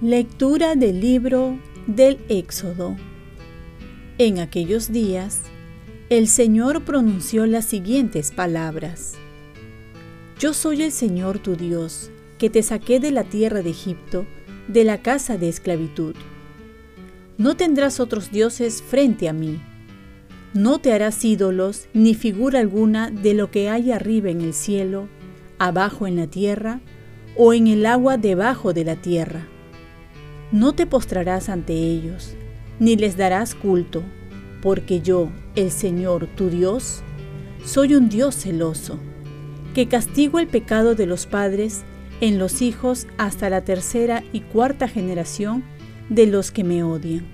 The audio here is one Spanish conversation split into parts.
Lectura del libro del Éxodo. En aquellos días, el Señor pronunció las siguientes palabras. Yo soy el Señor tu Dios, que te saqué de la tierra de Egipto, de la casa de esclavitud. No tendrás otros dioses frente a mí. No te harás ídolos ni figura alguna de lo que hay arriba en el cielo, abajo en la tierra o en el agua debajo de la tierra no te postrarás ante ellos, ni les darás culto, porque yo, el Señor tu Dios, soy un Dios celoso, que castigo el pecado de los padres en los hijos hasta la tercera y cuarta generación de los que me odian.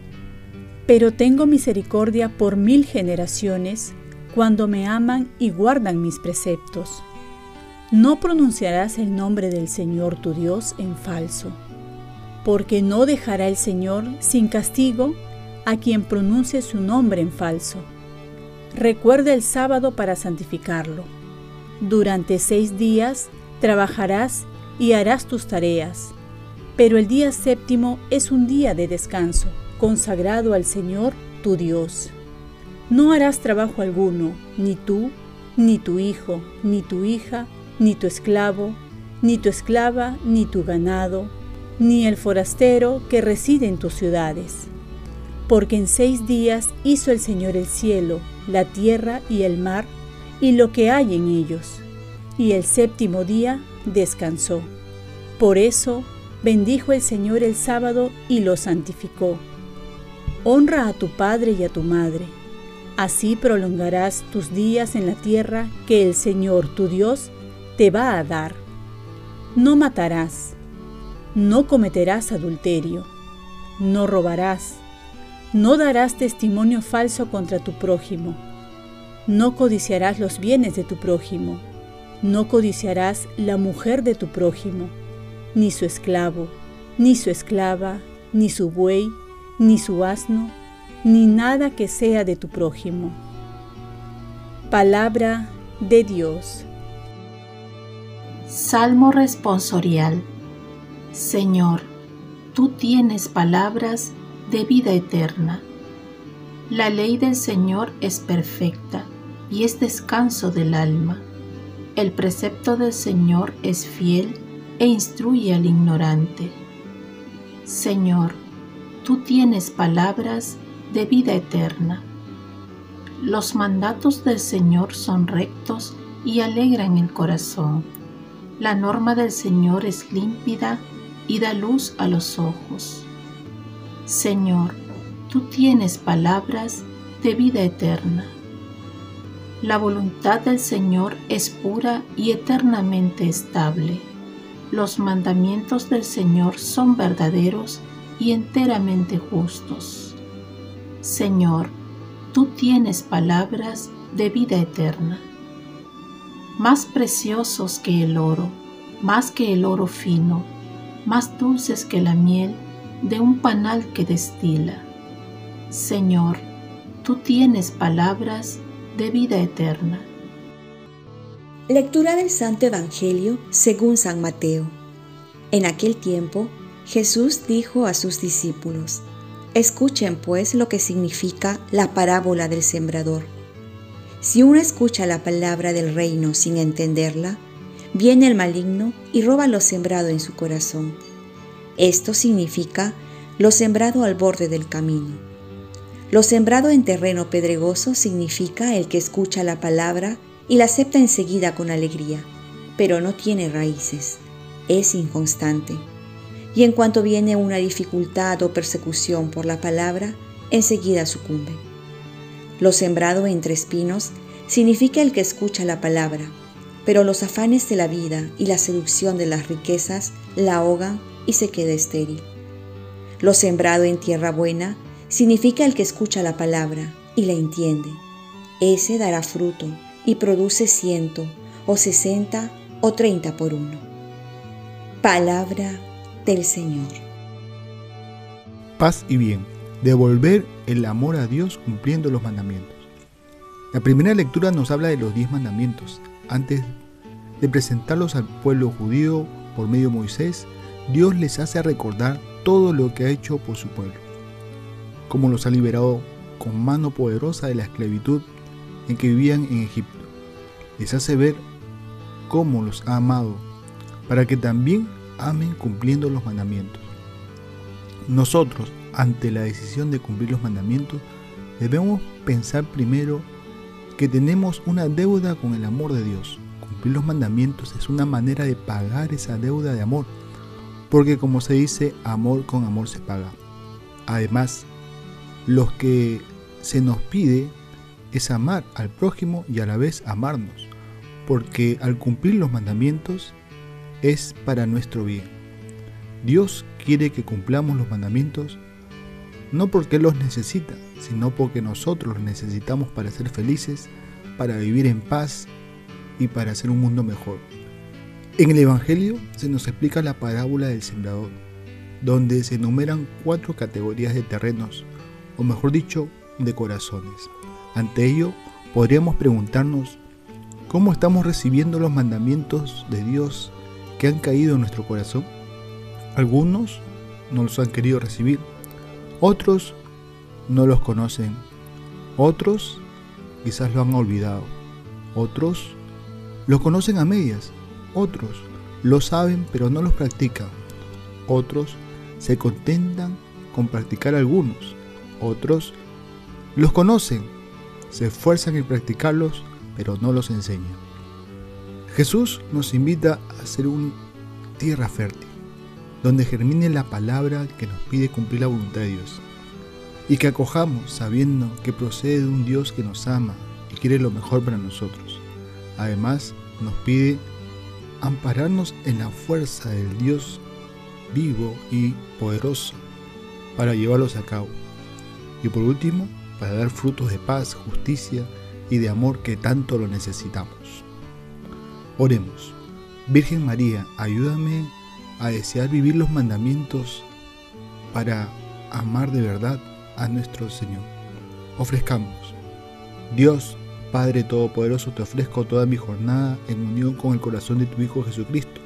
Pero tengo misericordia por mil generaciones cuando me aman y guardan mis preceptos. No pronunciarás el nombre del Señor tu Dios en falso porque no dejará el Señor sin castigo a quien pronuncie su nombre en falso. Recuerda el sábado para santificarlo. Durante seis días trabajarás y harás tus tareas, pero el día séptimo es un día de descanso, consagrado al Señor tu Dios. No harás trabajo alguno, ni tú, ni tu hijo, ni tu hija, ni tu esclavo, ni tu esclava, ni tu ganado, ni el forastero que reside en tus ciudades. Porque en seis días hizo el Señor el cielo, la tierra y el mar, y lo que hay en ellos, y el séptimo día descansó. Por eso bendijo el Señor el sábado y lo santificó. Honra a tu padre y a tu madre. Así prolongarás tus días en la tierra que el Señor tu Dios te va a dar. No matarás no cometerás adulterio, no robarás, no darás testimonio falso contra tu prójimo, no codiciarás los bienes de tu prójimo, no codiciarás la mujer de tu prójimo, ni su esclavo, ni su esclava, ni su buey, ni su asno, ni nada que sea de tu prójimo. Palabra de Dios. Salmo responsorial. Señor, tú tienes palabras de vida eterna. La ley del Señor es perfecta y es descanso del alma. El precepto del Señor es fiel e instruye al ignorante. Señor, tú tienes palabras de vida eterna. Los mandatos del Señor son rectos y alegran el corazón. La norma del Señor es límpida y da luz a los ojos. Señor, tú tienes palabras de vida eterna. La voluntad del Señor es pura y eternamente estable. Los mandamientos del Señor son verdaderos y enteramente justos. Señor, tú tienes palabras de vida eterna. Más preciosos que el oro, más que el oro fino, más dulces que la miel de un panal que destila. Señor, tú tienes palabras de vida eterna. Lectura del Santo Evangelio según San Mateo. En aquel tiempo, Jesús dijo a sus discípulos, Escuchen pues lo que significa la parábola del sembrador. Si uno escucha la palabra del reino sin entenderla, viene el maligno y roba lo sembrado en su corazón. Esto significa lo sembrado al borde del camino. Lo sembrado en terreno pedregoso significa el que escucha la palabra y la acepta enseguida con alegría, pero no tiene raíces, es inconstante. Y en cuanto viene una dificultad o persecución por la palabra, enseguida sucumbe. Lo sembrado entre espinos significa el que escucha la palabra, pero los afanes de la vida y la seducción de las riquezas la ahogan y se queda estéril. Lo sembrado en tierra buena significa el que escucha la palabra y la entiende. Ese dará fruto y produce ciento o sesenta o treinta por uno. Palabra del Señor. Paz y bien. devolver el amor a Dios cumpliendo los mandamientos. La primera lectura nos habla de los diez mandamientos. Antes de presentarlos al pueblo judío por medio de Moisés, Dios les hace recordar todo lo que ha hecho por su pueblo, cómo los ha liberado con mano poderosa de la esclavitud en que vivían en Egipto. Les hace ver cómo los ha amado, para que también amen cumpliendo los mandamientos. Nosotros, ante la decisión de cumplir los mandamientos, debemos pensar primero que tenemos una deuda con el amor de Dios. Cumplir los mandamientos es una manera de pagar esa deuda de amor, porque como se dice, amor con amor se paga. Además, lo que se nos pide es amar al prójimo y a la vez amarnos, porque al cumplir los mandamientos es para nuestro bien. Dios quiere que cumplamos los mandamientos no porque los necesita, sino porque nosotros los necesitamos para ser felices, para vivir en paz y para hacer un mundo mejor. En el Evangelio se nos explica la parábola del sembrador, donde se enumeran cuatro categorías de terrenos, o mejor dicho, de corazones. Ante ello, podríamos preguntarnos cómo estamos recibiendo los mandamientos de Dios que han caído en nuestro corazón. Algunos no los han querido recibir, otros no los conocen, otros quizás lo han olvidado, otros los conocen a medias, otros lo saben pero no los practican, otros se contentan con practicar algunos, otros los conocen, se esfuerzan en practicarlos pero no los enseñan. Jesús nos invita a ser una tierra fértil donde germine la palabra que nos pide cumplir la voluntad de Dios, y que acojamos sabiendo que procede de un Dios que nos ama y quiere lo mejor para nosotros. Además, nos pide ampararnos en la fuerza del Dios vivo y poderoso para llevarlos a cabo. Y por último, para dar frutos de paz, justicia y de amor que tanto lo necesitamos. Oremos. Virgen María, ayúdame a desear vivir los mandamientos para amar de verdad a nuestro Señor. Ofrezcamos. Dios, Padre Todopoderoso, te ofrezco toda mi jornada en unión con el corazón de tu Hijo Jesucristo,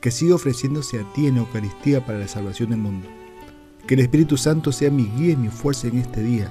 que siga ofreciéndose a ti en Eucaristía para la salvación del mundo. Que el Espíritu Santo sea mi guía y mi fuerza en este día,